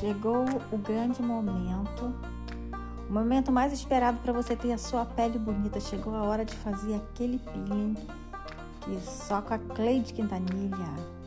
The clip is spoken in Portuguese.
Chegou o grande momento, o momento mais esperado para você ter a sua pele bonita. Chegou a hora de fazer aquele peeling que só com a Cleide Quintanilha.